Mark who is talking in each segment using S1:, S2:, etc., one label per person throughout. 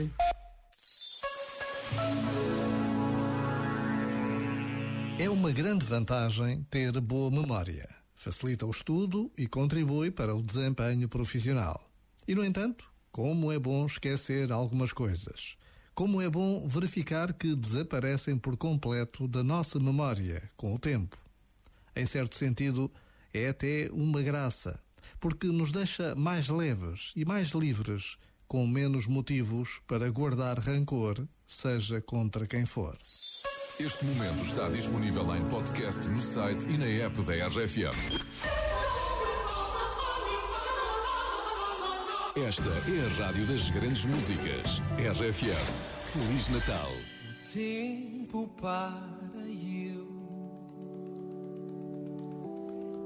S1: sempre.
S2: É uma grande vantagem ter boa memória. Facilita o estudo e contribui para o desempenho profissional. E, no entanto, como é bom esquecer algumas coisas. Como é bom verificar que desaparecem por completo da nossa memória com o tempo. Em certo sentido, é até uma graça, porque nos deixa mais leves e mais livres, com menos motivos para guardar rancor, seja contra quem for.
S3: Este momento está disponível em podcast no site e na app da RFM. Esta é a rádio das grandes músicas. RFM. Feliz Natal.
S4: O tempo para eu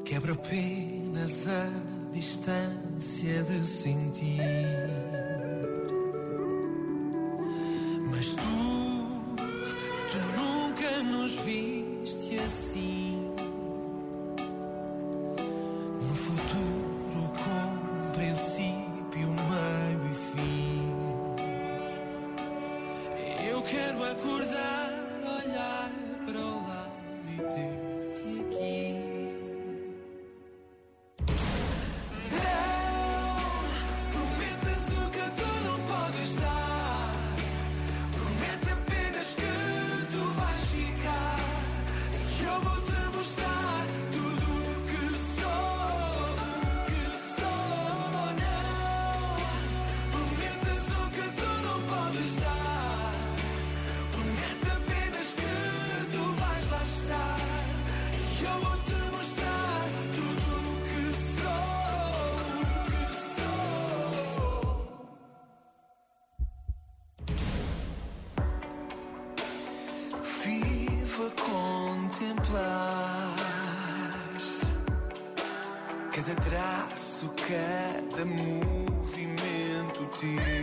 S4: quebra apenas a distância de sentir. Cada traço, cada movimento teu.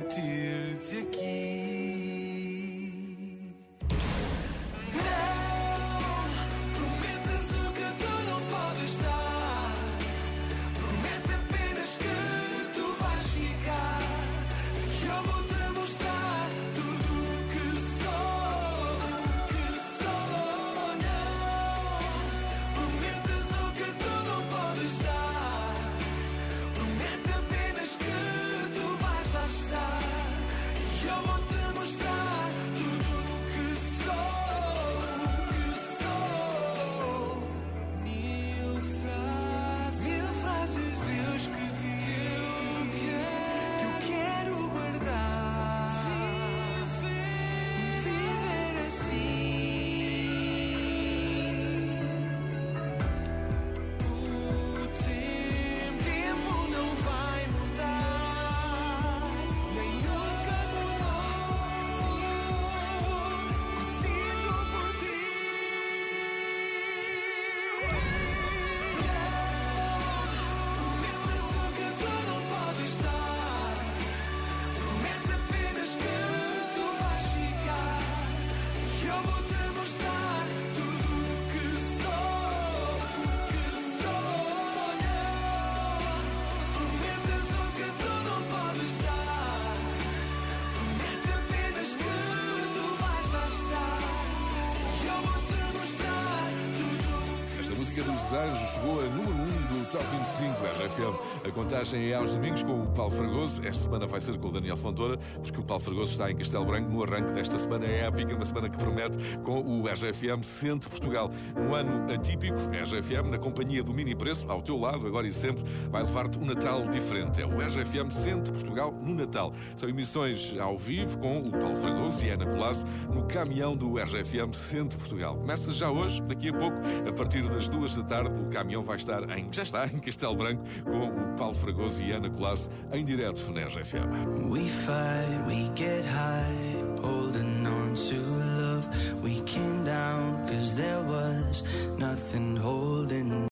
S4: Lado зовут
S3: dos Anjos chegou a número 1 do Top 25 RFM. A contagem é aos domingos com o Paulo Fragoso. Esta semana vai ser com o Daniel Fontoura, porque o Paulo Fragoso está em Castelo Branco no arranque desta semana épica, uma semana que promete com o RFM Centro Portugal. Um ano atípico, RFM, na companhia do Mini Preço, ao teu lado, agora e sempre, vai levar-te um Natal diferente. É o RFM Centro Portugal no Natal. São emissões ao vivo com o Paulo Fragoso e Ana Colasso no caminhão do RFM Centro Portugal. Começa já hoje, daqui a pouco, a partir das duas da tarde, o caminhão vai estar em, já está, em Castelo Branco, com o Paulo Fragoso e Ana Colasso em direto na RFM.